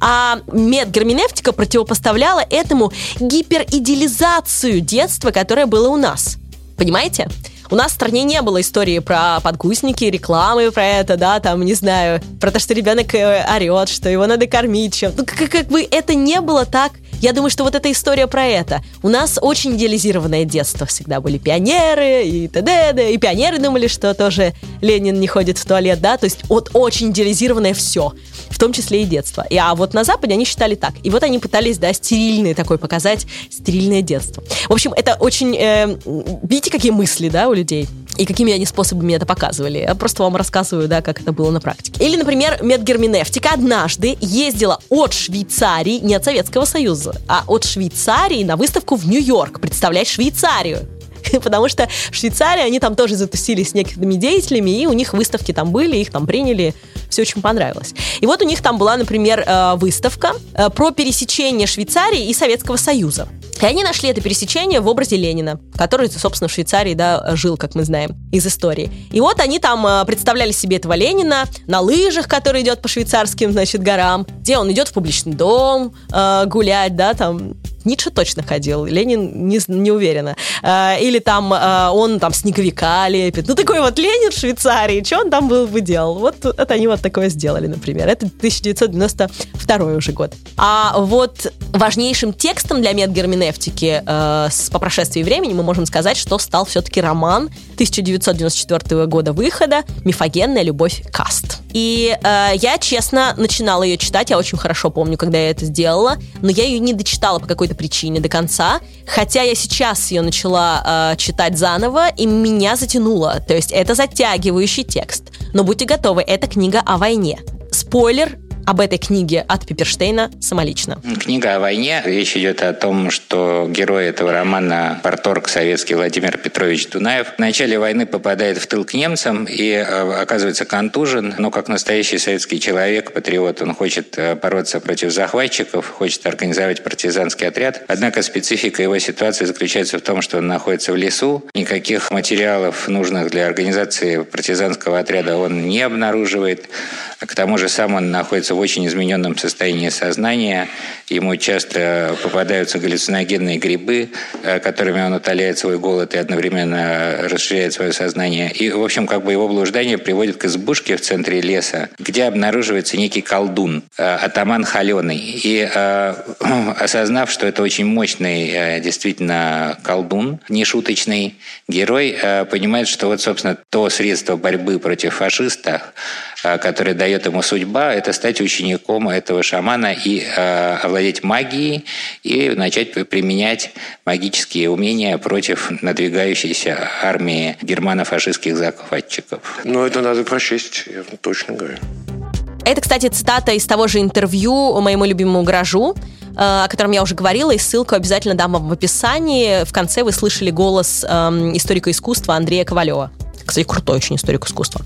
А медгерменевтика противопоставляла этому гиперидеализацию детства, которое было у нас. Понимаете? У нас в стране не было истории про подгузники, рекламы про это, да, там, не знаю, про то, что ребенок э, орет, что его надо кормить чем. Ну, как, как бы это не было так я думаю, что вот эта история про это. У нас очень идеализированное детство. Всегда были пионеры и т.д. И пионеры думали, что тоже Ленин не ходит в туалет, да? То есть вот очень идеализированное все. В том числе и детство. И, а вот на Западе они считали так. И вот они пытались, да, стерильное такое показать, стерильное детство. В общем, это очень... Э, видите, какие мысли, да, у людей? и какими они способами это показывали. Я просто вам рассказываю, да, как это было на практике. Или, например, медгерменевтика однажды ездила от Швейцарии, не от Советского Союза, а от Швейцарии на выставку в Нью-Йорк, представлять Швейцарию. потому что в Швейцарии они там тоже затусились с некоторыми деятелями, и у них выставки там были, их там приняли, все очень понравилось. И вот у них там была, например, э, выставка э, про пересечение Швейцарии и Советского Союза. И они нашли это пересечение в образе Ленина, который, собственно, в Швейцарии, да, жил, как мы знаем, из истории. И вот они там э, представляли себе этого Ленина на лыжах, который идет по швейцарским, значит, горам, где он идет в публичный дом э, гулять, да, там Ницше точно ходил, Ленин не, не уверена. А, или там а, он там снеговика лепит. Ну, такой вот Ленин в Швейцарии, что он там был бы делал? Вот это они вот такое сделали, например. Это 1992 уже год. А вот важнейшим текстом для медгерменевтики э, по прошествии времени мы можем сказать, что стал все-таки роман 1994 года выхода «Мифогенная любовь Каст». И э, я, честно, начинала ее читать, я очень хорошо помню, когда я это сделала, но я ее не дочитала по какой-то причине до конца, хотя я сейчас ее начала э, читать заново, и меня затянуло. То есть это затягивающий текст. Но будьте готовы, это книга о войне. Спойлер, об этой книге от Пиперштейна самолично. Книга о войне. Речь идет о том, что герой этого романа порторг советский Владимир Петрович Дунаев в начале войны попадает в тыл к немцам и э, оказывается контужен, но как настоящий советский человек, патриот, он хочет э, бороться против захватчиков, хочет организовать партизанский отряд. Однако специфика его ситуации заключается в том, что он находится в лесу, никаких материалов, нужных для организации партизанского отряда, он не обнаруживает. К тому же сам он находится в очень измененном состоянии сознания. Ему часто попадаются галлюциногенные грибы, э, которыми он утоляет свой голод и одновременно расширяет свое сознание. И, в общем, как бы его блуждание приводит к избушке в центре леса, где обнаруживается некий колдун, э, атаман Халеный. И э, осознав, что это очень мощный действительно колдун, нешуточный герой, понимает, что вот, собственно, то средство борьбы против фашистов, которое дает ему судьба, это стать учеником этого шамана и э, овладеть магией и начать применять магические умения против надвигающейся армии германо-фашистских захватчиков. Ну, это надо прочесть, я точно говорю. Это, кстати, цитата из того же интервью моему любимому гаражу, э, о котором я уже говорила, и ссылку обязательно дам вам в описании. В конце вы слышали голос эм, историка искусства Андрея Ковалева. Кстати, крутой очень историк искусства.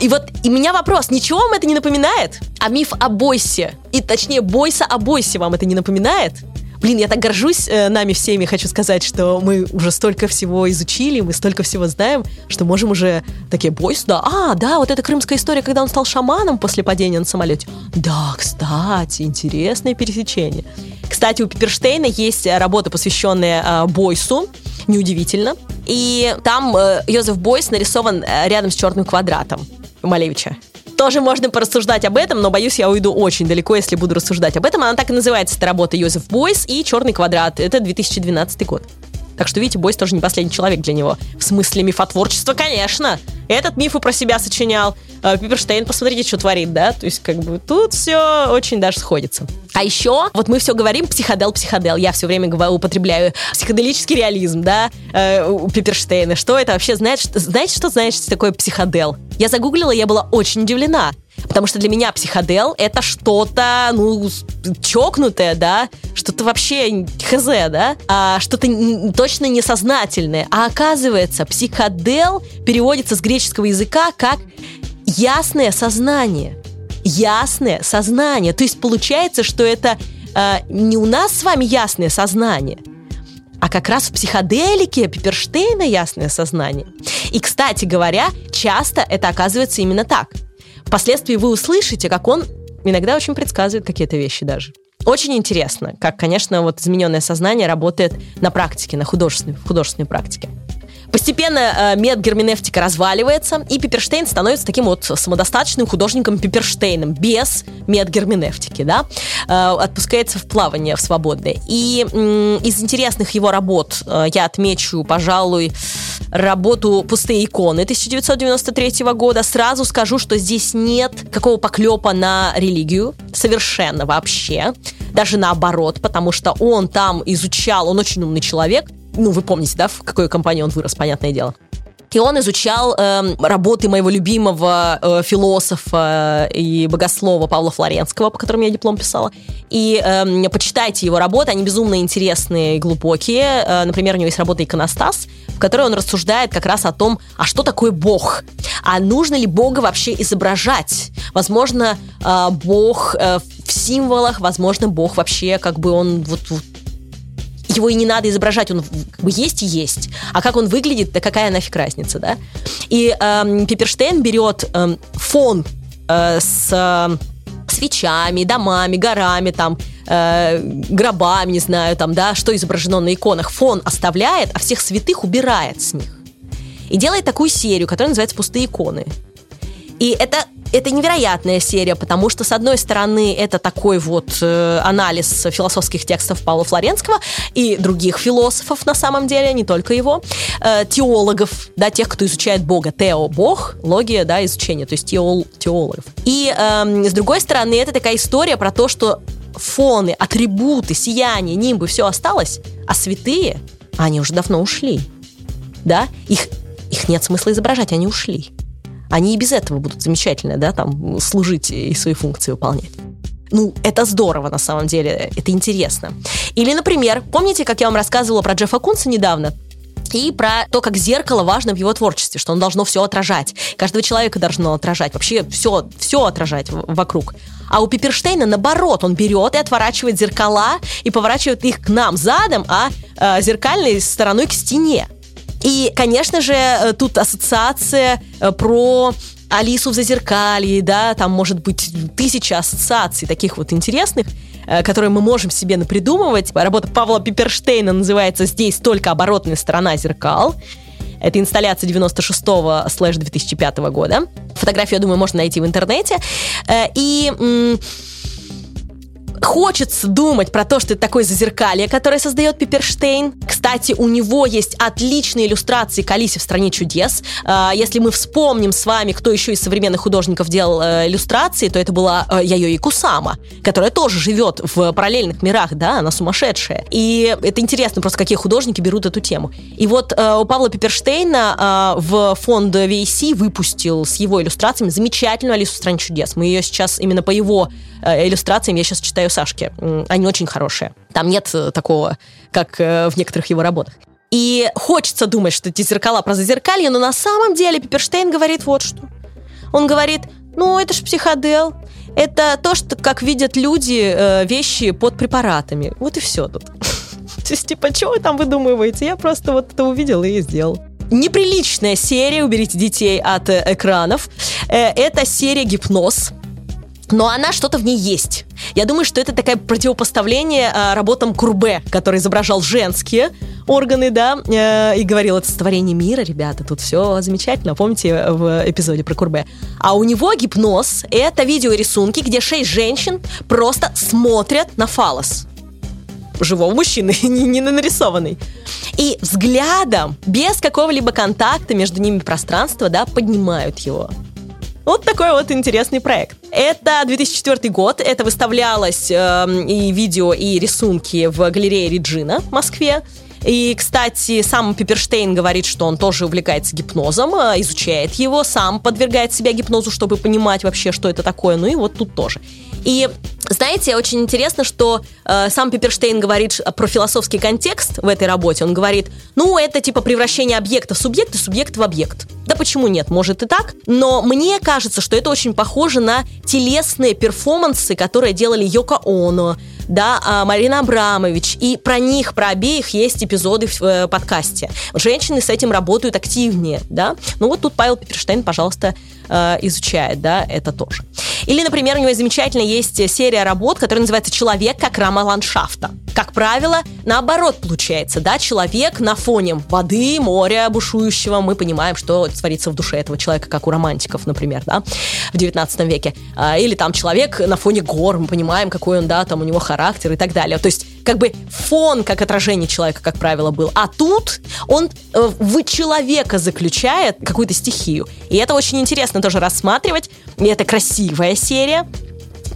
И вот и меня вопрос, ничего вам это не напоминает? А миф о Бойсе, и точнее Бойса о Бойсе вам это не напоминает? Блин, я так горжусь э, нами всеми, хочу сказать, что мы уже столько всего изучили, мы столько всего знаем, что можем уже такие, бойс, да, а, да, вот эта крымская история, когда он стал шаманом после падения на самолете. Да, кстати, интересное пересечение. Кстати, у Пиперштейна есть работа, посвященная э, Бойсу, неудивительно. И там э, Йозеф Бойс нарисован э, рядом с черным квадратом. Малевича. Тоже можно порассуждать об этом, но боюсь, я уйду очень далеко, если буду рассуждать об этом. Она так и называется, эта работа Йозеф Бойс и «Черный квадрат». Это 2012 год. Так что, видите, Бойс тоже не последний человек для него. В смысле мифотворчества, конечно. Этот миф и про себя сочинял. А, Пиперштейн, посмотрите, что творит, да? То есть, как бы, тут все очень даже сходится. А еще, вот мы все говорим психодел, психодел. Я все время говорю, употребляю психоделический реализм, да, э, у Пиперштейна. Что это вообще? Знаете, что, знаете, что значит такое психодел? Я загуглила, я была очень удивлена. Потому что для меня психодел — это что-то, ну, чокнутое, да, что-то вообще хз, да, а что-то точно несознательное. А оказывается, психодел переводится с греческого языка как ясное сознание. Ясное сознание. То есть получается, что это э, не у нас с вами ясное сознание, а как раз в психоделике Пиперштейна ясное сознание. И, кстати говоря, часто это оказывается именно так – Впоследствии вы услышите, как он иногда очень предсказывает какие-то вещи даже. Очень интересно, как, конечно, вот измененное сознание работает на практике, на художественной, художественной практике. Постепенно э, медгерменевтика разваливается, и Пиперштейн становится таким вот самодостаточным художником Пиперштейном, без медгерменевтики, да, э, отпускается в плавание в свободное. И из интересных его работ э, я отмечу, пожалуй, работу «Пустые иконы» 1993 года. Сразу скажу, что здесь нет какого поклепа на религию. Совершенно вообще. Даже наоборот, потому что он там изучал, он очень умный человек. Ну, вы помните, да, в какой компании он вырос, понятное дело. И он изучал э, работы моего любимого э, философа и богослова Павла Флоренского, по которому я диплом писала. И э, почитайте его работы, они безумно интересные и глубокие. Э, например, у него есть работа «Иконостас», в которой он рассуждает как раз о том, а что такое Бог? А нужно ли Бога вообще изображать? Возможно, э, Бог э, в символах, возможно, Бог вообще как бы он вот, вот его и не надо изображать, он как бы есть и есть. А как он выглядит, да какая нафиг разница, да? И эм, Пиперштейн берет эм, фон э, с э, свечами, домами, горами, там, э, гробами, не знаю, там, да, что изображено на иконах. Фон оставляет, а всех святых убирает с них. И делает такую серию, которая называется «Пустые иконы». И это это невероятная серия, потому что, с одной стороны, это такой вот э, анализ философских текстов Павла Флоренского и других философов, на самом деле, не только его, э, теологов, да, тех, кто изучает Бога. Тео – Бог, логия, да, изучение, то есть теол, теологов. И, э, с другой стороны, это такая история про то, что фоны, атрибуты, сияние, нимбы, все осталось, а святые, они уже давно ушли. Да? Их, их нет смысла изображать, они ушли они и без этого будут замечательно, да, там, служить и свои функции выполнять. Ну, это здорово, на самом деле, это интересно. Или, например, помните, как я вам рассказывала про Джеффа Кунса недавно? И про то, как зеркало важно в его творчестве, что он должно все отражать. Каждого человека должно отражать. Вообще все, все отражать вокруг. А у Пиперштейна наоборот, он берет и отворачивает зеркала и поворачивает их к нам задом, а э, зеркальной стороной к стене. И, конечно же, э, тут ассоциация э, про Алису в зазеркалье, да, там может быть тысяча ассоциаций таких вот интересных, э, которые мы можем себе напридумывать. Работа Павла Пиперштейна называется «Здесь только оборотная сторона зеркал». Это инсталляция 96-го слэш 2005 года. Фотографию, я думаю, можно найти в интернете. И хочется думать про то, что это такое зазеркалье, которое создает Пиперштейн. Кстати, у него есть отличные иллюстрации к Алисе в стране чудес. А, если мы вспомним с вами, кто еще из современных художников делал э, иллюстрации, то это была э, Яйо Икусама, которая тоже живет в параллельных мирах, да, она сумасшедшая. И это интересно просто, какие художники берут эту тему. И вот э, у Павла Пиперштейна в фонд VC выпустил с его иллюстрациями замечательную Алису в стране чудес. Мы ее сейчас именно по его иллюстрациям, я сейчас читаю Сашки. Они очень хорошие. Там нет э, такого, как э, в некоторых его работах. И хочется думать, что эти зеркала про зазеркалье, но на самом деле Пиперштейн говорит вот что. Он говорит, ну это ж психодел, это то, что как видят люди э, вещи под препаратами. Вот и все тут. То есть, типа, что вы там выдумываете? Я просто вот это увидел и сделал. Неприличная серия «Уберите детей от экранов». Это серия «Гипноз» но она что-то в ней есть. Я думаю, что это такое противопоставление э, работам Курбе, который изображал женские органы, да, э, и говорил, это сотворение мира, ребята, тут все замечательно, помните в эпизоде про Курбе. А у него гипноз — это видеорисунки, где шесть женщин просто смотрят на фалос живого мужчины, не, не нарисованный. И взглядом, без какого-либо контакта между ними пространства, да, поднимают его. Вот такой вот интересный проект. Это 2004 год, это выставлялось э, и видео, и рисунки в галерее Реджина в Москве. И, кстати, сам Пиперштейн говорит, что он тоже увлекается гипнозом, э, изучает его, сам подвергает себя гипнозу, чтобы понимать вообще, что это такое. Ну и вот тут тоже. И знаете, очень интересно, что э, сам Пиперштейн говорит про философский контекст в этой работе. Он говорит, ну, это типа превращение объекта в субъект и субъект в объект. Да почему нет? Может и так. Но мне кажется, что это очень похоже на телесные перформансы, которые делали Йоко Оно, да, а, Марина Абрамович, и про них, про обеих есть эпизоды в э, подкасте. Женщины с этим работают активнее, да. Ну вот тут Павел Петерштейн, пожалуйста, э, изучает, да, это тоже. Или, например, у него замечательно есть серия работ, которая называется «Человек как рама ландшафта». Как правило, наоборот получается, да, человек на фоне воды, моря бушующего, мы понимаем, что творится в душе этого человека, как у романтиков, например, да, в 19 веке. А, или там человек на фоне гор, мы понимаем, какой он, да, там у него характер и так далее. То есть как бы фон, как отражение человека, как правило, был. А тут он э, в человека заключает какую-то стихию. И это очень интересно тоже рассматривать. И это красивая серия.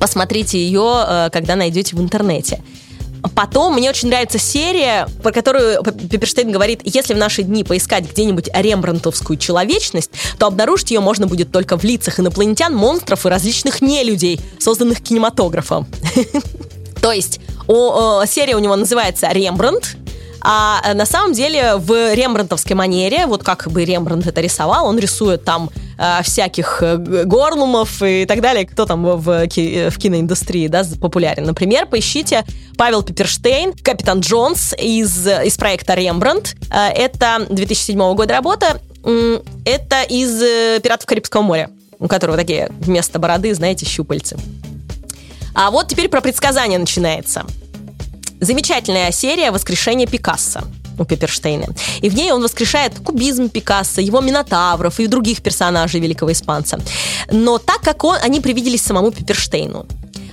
Посмотрите ее, э, когда найдете в интернете. Потом мне очень нравится серия, про которую Пепперштейн говорит, если в наши дни поискать где-нибудь рембрандтовскую человечность, то обнаружить ее можно будет только в лицах инопланетян, монстров и различных нелюдей, созданных кинематографом. То есть серия у него называется «Рембрандт», а на самом деле в рембрандтовской манере, вот как бы Рембрандт это рисовал, он рисует там э, всяких э, горлумов и так далее, кто там в, в киноиндустрии да, популярен. Например, поищите Павел Пиперштейн, Капитан Джонс из, из проекта Рембрандт. Э, это 2007 года работа. Это из э, «Пиратов Карибского моря», у которого такие вместо бороды, знаете, щупальцы. А вот теперь про предсказания начинается. Замечательная серия «Воскрешение Пикассо» у Пепперштейна. И в ней он воскрешает кубизм Пикассо, его минотавров и других персонажей великого испанца. Но так как он, они привиделись самому Пепперштейну.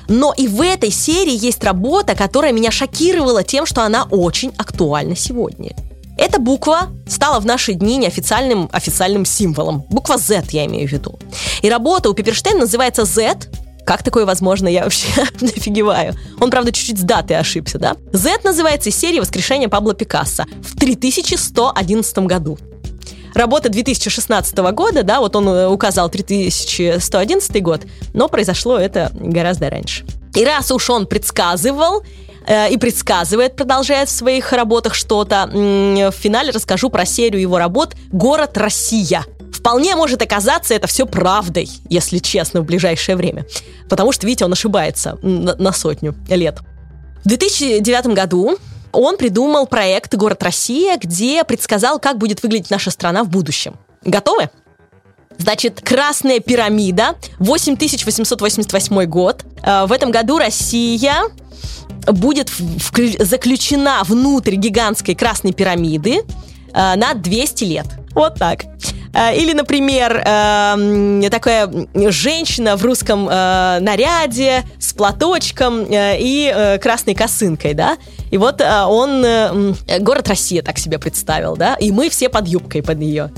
Но и в этой серии есть работа, которая меня шокировала тем, что она очень актуальна сегодня. Эта буква стала в наши дни неофициальным официальным символом. Буква Z я имею в виду. И работа у Пепперштейна называется Z, как такое возможно, я вообще нафигеваю. Он, правда, чуть-чуть с датой ошибся, да? Z называется из серии «Воскрешение Пабло Пикассо» в 3111 году. Работа 2016 года, да, вот он э, указал 3111 год, но произошло это гораздо раньше. И раз уж он предсказывал, э, и предсказывает, продолжает в своих работах что-то. В финале расскажу про серию его работ «Город Россия», Вполне может оказаться это все правдой, если честно, в ближайшее время. Потому что, видите, он ошибается на, на сотню лет. В 2009 году он придумал проект «Город Россия», где предсказал, как будет выглядеть наша страна в будущем. Готовы? Значит, Красная пирамида, 8888 год. Э, в этом году Россия будет заключена внутрь гигантской Красной пирамиды э, на 200 лет. Вот так. Э, или, например, эм, такая женщина в русском э, наряде с платочком э, и красной косынкой, да? И вот он город Россия так себе представил, да? И мы все под юбкой под нее.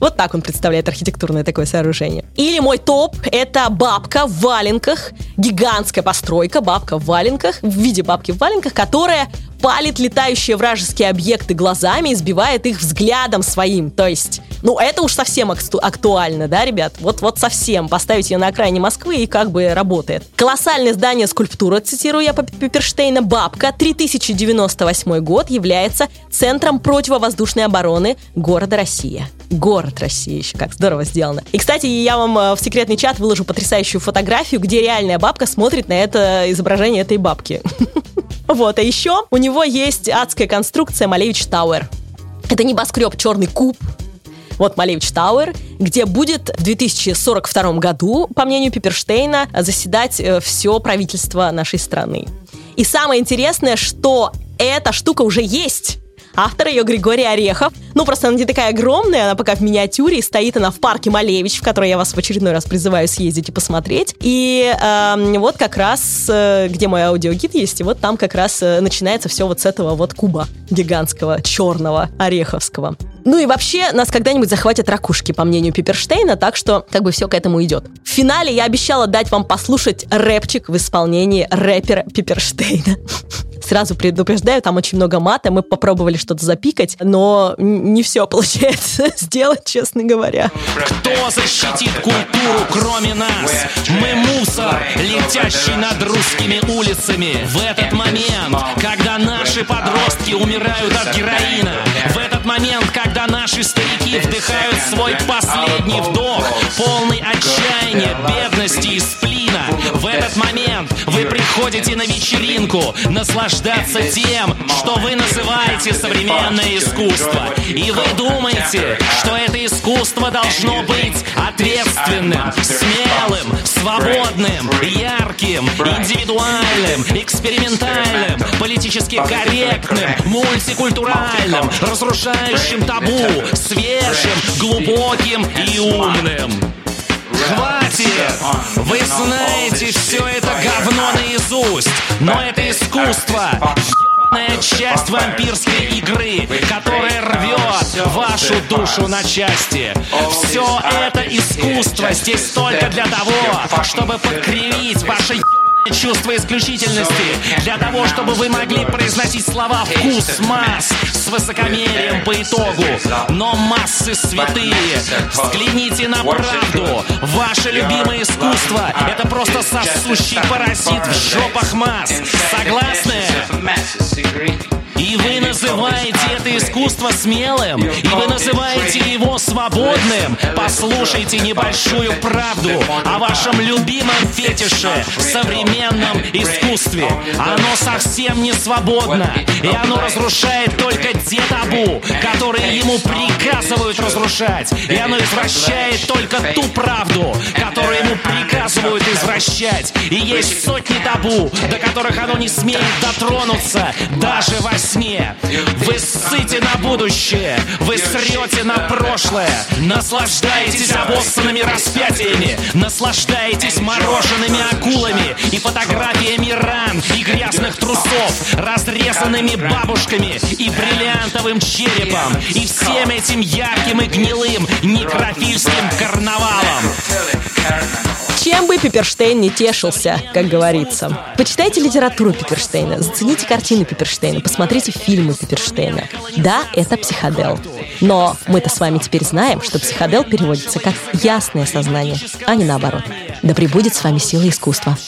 Вот так он представляет архитектурное такое сооружение. Или мой топ — это бабка в валенках, гигантская постройка, бабка в валенках, в виде бабки в валенках, которая палит летающие вражеские объекты глазами и сбивает их взглядом своим. То есть, ну, это уж совсем актуально, да, ребят? Вот, вот совсем. Поставить ее на окраине Москвы и как бы работает. Колоссальное здание скульптура, цитирую я Пепперштейна, «Бабка», 3098 год, является центром противовоздушной обороны города Россия. Город Россия еще, как здорово сделано. И, кстати, я вам э, в секретный чат выложу потрясающую фотографию, где реальная бабка смотрит на это изображение этой бабки. Вот, а еще у него есть адская конструкция Малевич Tower. Это небоскреб черный куб, вот Малевич Tower, где будет в 2042 году, по мнению Пепперштейна, заседать э, все правительство нашей страны. И самое интересное, что эта штука уже есть. Автор ее Григорий Орехов. Ну, просто она не такая огромная, она пока в миниатюре, и стоит она в парке Малевич, в который я вас в очередной раз призываю съездить и посмотреть. И э, вот как раз, э, где мой аудиогид есть, и вот там как раз э, начинается все вот с этого вот куба гигантского, черного, ореховского. Ну и вообще нас когда-нибудь захватят ракушки, по мнению Пиперштейна, так что как бы все к этому идет. В финале я обещала дать вам послушать рэпчик в исполнении рэпера Пиперштейна. Сразу предупреждаю, там очень много мата, мы попробовали что-то запикать, но не все получается сделать, честно говоря. Кто защитит культуру, кроме нас? Мы мусор, летящий над русскими улицами. В этот момент, когда наши подростки умирают от героина, в этот момент, когда наши старики вдыхают свой последний вдох, полный отчаяния, бедности и сплина, в этот момент вы приходите на вечеринку, наслаждаться тем, что вы называете современное искусство. И вы думаете, что это искусство должно быть ответственным, смелым, свободным, ярким, индивидуальным, экспериментальным, политически корректным, мультикультуральным, разрушающим табу, свежим, глубоким и умным. Хватит! Вы знаете все это говно наизусть, но это искусство ебаная часть вампирской игры, которая рвет вашу душу на части. Все это искусство здесь только для того, чтобы подкривить ваше чувство исключительности для того, чтобы вы могли произносить слова «вкус масс» с высокомерием по итогу. Но массы святые. Взгляните на правду. Ваше любимое искусство — это просто сосущий паразит в жопах масс. Согласны? И вы называете это искусство смелым, и вы называете его свободным. Послушайте небольшую правду о вашем любимом фетише в современном искусстве. Оно совсем не свободно, и оно разрушает только те табу, которые ему приказывают разрушать. И оно извращает только ту правду, которую ему приказывают извращать. И есть сотни табу, до которых оно не смеет дотронуться, даже во сне. Вы ссыте на будущее, вы срете на прошлое, наслаждаетесь обоссанными распятиями, наслаждаетесь мороженными акулами и фотографиями ран и грязных трусов, разрезанными бабушками и бриллиантовым черепом, и всем этим ярким и гнилым некрофильским карнавалом. Чем бы Пиперштейн не тешился, как говорится. Почитайте литературу Пиперштейна, зацените картины Пиперштейна, посмотрите фильмы Пиперштейна. Да, это психодел. Но мы-то с вами теперь знаем, что психодел переводится как «ясное сознание», а не наоборот. Да пребудет с вами сила искусства.